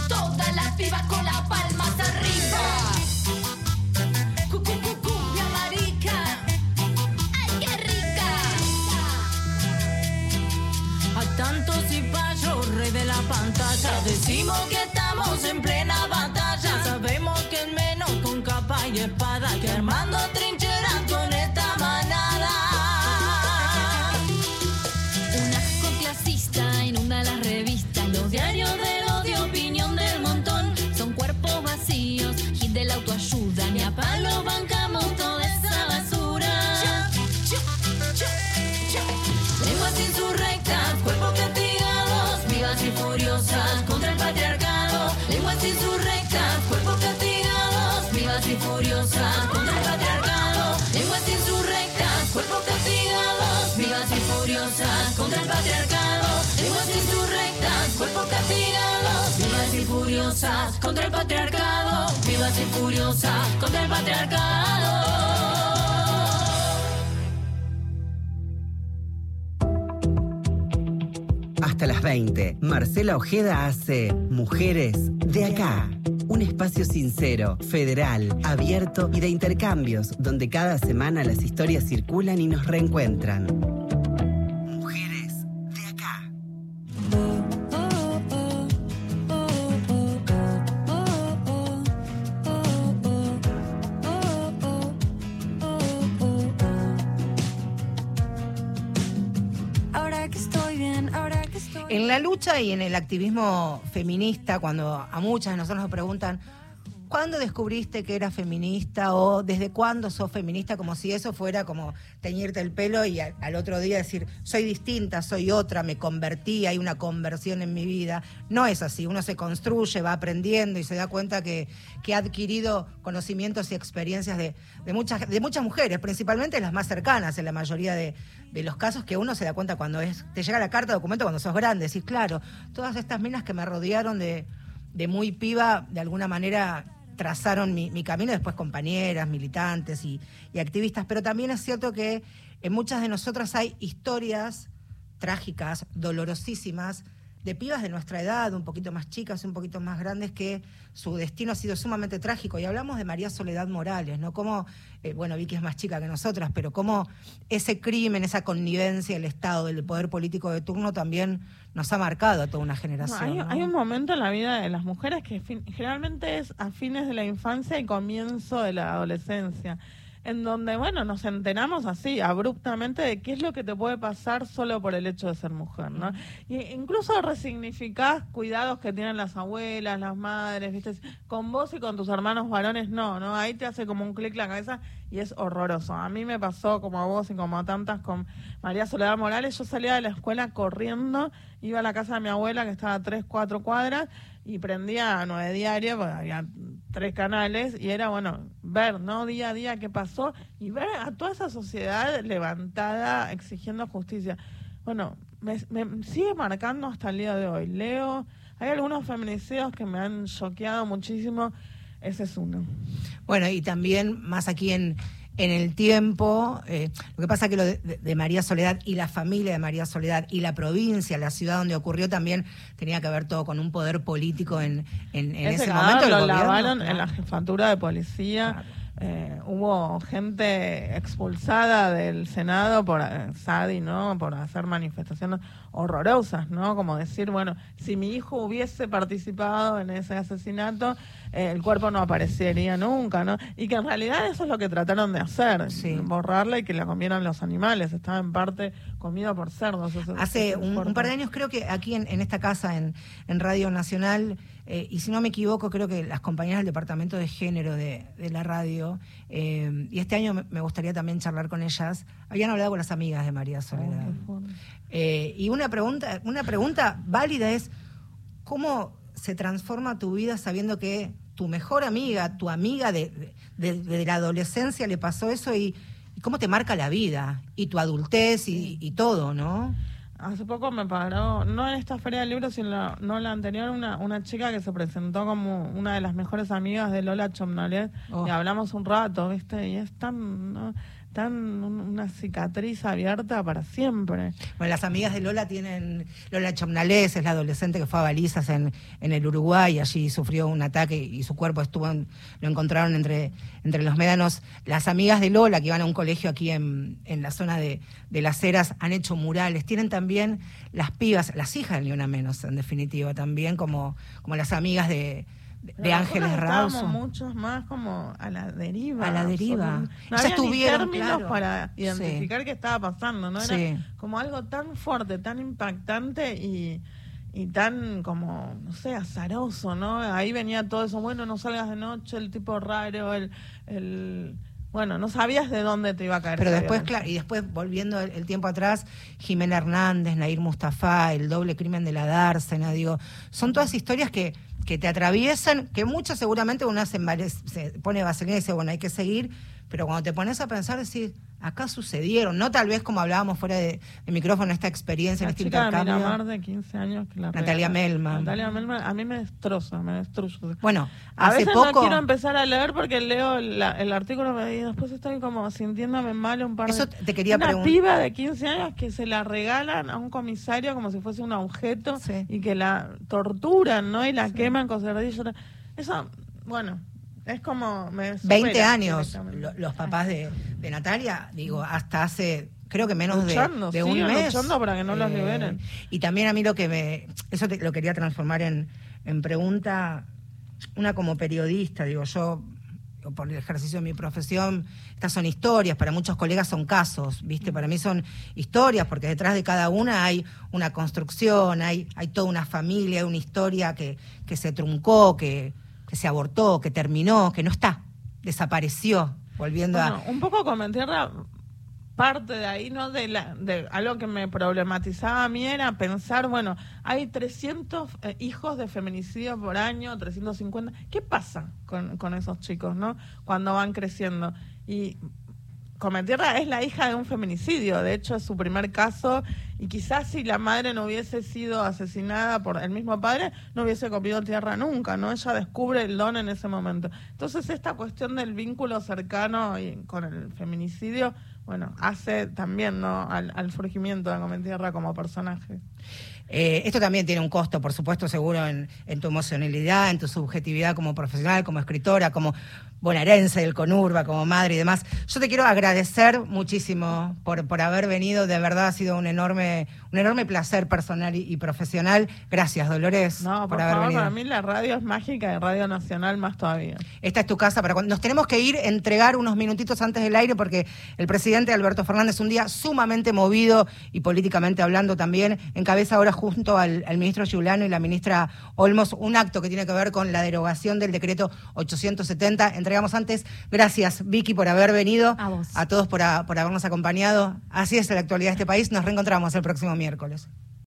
Todas las pibas con las palmas arriba. Contra el patriarcado. Lenguas insurrectas, cuerpos castigados, vivas y furiosas contra el patriarcado. Vivas y furiosas contra el patriarcado. Hasta las 20, Marcela Ojeda hace Mujeres de Acá. Un espacio sincero, federal, abierto y de intercambios, donde cada semana las historias circulan y nos reencuentran. La lucha y en el activismo feminista, cuando a muchas de nosotros nos preguntan, ¿cuándo descubriste que eras feminista o desde cuándo sos feminista? Como si eso fuera como teñirte el pelo y al, otro día decir, soy distinta, soy otra, me convertí, hay una conversión en mi vida. No es así, uno se construye, va aprendiendo y se da cuenta que, que ha adquirido conocimientos y experiencias de, de muchas, de muchas mujeres, principalmente las más cercanas en la mayoría de, de los casos que uno se da cuenta cuando es, te llega la carta de documento cuando sos grande, decís, claro, todas estas minas que me rodearon de, de muy piba, de alguna manera trazaron mi, mi camino, después compañeras, militantes y, activistas, pero también es cierto que en muchas de nosotras hay historias trágicas, dolorosísimas, de pibas de nuestra edad, un poquito más chicas, un poquito más grandes, que su destino ha sido sumamente trágico. Y hablamos de María Soledad Morales, ¿no? Como, eh, bueno, Vicky es más chica que nosotras, pero cómo ese crimen, esa connivencia del Estado, del poder político de turno también nos ha marcado a toda una No, generación. hay, ¿no? hay un momento en la vida de las mujeres que fin- generalmente es a fines de la infancia y comienzo de la adolescencia, en donde, bueno, nos enteramos así, abruptamente, de qué es lo que te puede pasar solo por el hecho de ser mujer, ¿no? Y incluso resignificás cuidados que tienen las abuelas, las madres, ¿viste? Con vos y con tus hermanos varones, no, ¿no? Ahí te hace como un clic la cabeza y es horroroso. A mí me pasó, como a vos y como a tantas, con María Soledad Morales, yo salía de la escuela corriendo, iba a la casa de mi abuela, que estaba a tres, cuatro cuadras, y prendía nueve diarios, porque había tres canales, y era, bueno, ver, ¿no? Día a día qué pasó, y ver a toda esa sociedad levantada exigiendo justicia. Bueno, me, me sigue marcando hasta el día de hoy. Leo, hay algunos feminicidios que me han choqueado muchísimo, ese es uno. Bueno, y también más aquí en, en el tiempo, eh, lo que pasa que lo de, María Soledad y la familia de María Soledad y la provincia, la ciudad donde ocurrió también tenía que ver todo con un poder político en, en, en ese, momento. lo lavaron en la jefatura de policía. Claro. Eh, hubo gente expulsada del Senado por eh, Sadi, ¿no? Por hacer manifestaciones horrorosas, ¿no? Como decir, bueno, si mi hijo hubiese participado en ese asesinato, eh, el cuerpo no aparecería nunca, ¿no? Y que en realidad eso es lo que trataron de hacer, Sí. borrarla y que la comieran los animales. Estaba en parte comido por cerdos. Hace un, par de años, creo que aquí en, en esta casa, en, en Radio Nacional, eh, y si no me equivoco, creo que las compañeras del Departamento de Género de, de la radio, eh, y este año me- gustaría también charlar con ellas, habían hablado con las amigas de María Soledad. Eh, y una pregunta, una pregunta válida es, ¿cómo se transforma tu vida sabiendo que tu mejor amiga, tu amiga de, de- de la adolescencia le pasó eso y, y cómo te marca la vida y tu adultez y, y todo, ¿no? Hace poco me paró, no en esta feria del libro, sino no la anterior, una, una chica que se presentó como una de las mejores amigas de Lola Chomnolet Oh. y hablamos un rato, ¿viste? Y es tan, ¿no? Un- una cicatriz abierta para siempre. Bueno, las amigas de Lola tienen, Lola Chomnalés es la adolescente que fue a balizas en, en el Uruguay, allí sufrió un ataque y su cuerpo estuvo, lo encontraron entre, entre los médanos. Las amigas de Lola que iban a un colegio aquí en, en la zona de, de Las Heras han hecho murales. Tienen también las pibas, las hijas Ni Una Menos, en definitiva, también como, como las amigas de, de, Ángeles Rauso. muchos más como a la deriva. A la deriva. No Ellas había ni tuvieron, términos claro. para Sí. identificar qué estaba pasando, ¿no? Era Sí. como algo tan fuerte, tan impactante y, y tan como, no sé, azaroso, ¿no? Ahí venía todo eso, bueno, no salgas de noche, el tipo raro, el... el bueno, no sabías de dónde te iba a caer. Pero después, claro, y después volviendo el, el tiempo atrás, Jimena Hernández, Nair Mustafa, el doble crimen de la dársena, digo, son todas historias que, que te atraviesan, que muchas seguramente una se, se pone vaselina y dice, bueno, hay que seguir, pero cuando te pones a pensar, decir, acá sucedieron, no tal vez como hablábamos fuera de, de micrófono, esta experiencia, La este chica de intercambio. Miramar de 15 años que la Natalia. Melman. Natalia Melman, a mí me destroza, me destruye. Bueno, A hace veces poco... no quiero empezar a leer porque leo la- el artículo y después estoy como sintiéndome mal un par de... Eso te quería Una preguntar. piba de 15 años que se la regalan a un comisario como si fuese un objeto Sí. y que la torturan, ¿no? Y la queman con cerdillo. Eso, bueno, es como... Me 20 supera años, los papás de, de Natalia, digo, hasta hace, creo que menos de- Luchando, de, un siguen mes. Eh, luchando para que no los liberen. Y también a mí lo que me, eso te- lo quería transformar en, en pregunta, una como periodista, digo, yo por el ejercicio de mi profesión, estas son historias, para muchos colegas son casos, ¿viste? Para mí son historias, porque detrás de cada una hay una construcción, hay, hay toda una familia, hay una historia que, que se truncó, que, que se abortó, que terminó, que no está, desapareció, volviendo Bueno, a... un poco con tierra parte de ahí, ¿no? De, la, de algo que me problematizaba a mí era pensar, bueno, hay 300 eh, hijos de feminicidio por año, 350. ¿Qué pasa con esos chicos, no? Cuando van creciendo. Y Cometierra es la hija de un feminicidio, de hecho es su primer caso y quizás si la madre no hubiese sido asesinada por el mismo padre, no hubiese comido tierra nunca, ¿no? Ella descubre el don en ese momento. Entonces esta cuestión del vínculo cercano y con el feminicidio, bueno, hace también, ¿no? Al, surgimiento de Cometierra como personaje. Eh, esto también tiene un costo, por supuesto, seguro en tu emocionalidad, en tu subjetividad como profesional, como escritora, como bonaerense del Conurba, como madre y demás. Yo te quiero agradecer muchísimo por, por haber venido, de verdad ha sido un enorme, un enorme placer personal y, y profesional. Gracias, Dolores, No, por, por, haber favor, venido. para mí la radio es mágica y Radio Nacional más todavía. Esta es tu casa para cuando nos tenemos que ir, entregar unos minutitos antes del aire porque el presidente Alberto Fernández un día sumamente movido y políticamente hablando también encabeza ahora junto al, al ministro Giuliano y la ministra Olmos un acto que tiene que ver con la derogación del decreto 870. Entregamos antes. Gracias Vicky por haber venido. A vos. A todos por, a- por habernos acompañado. Así es la actualidad de este país. Nos reencontramos el próximo miércoles.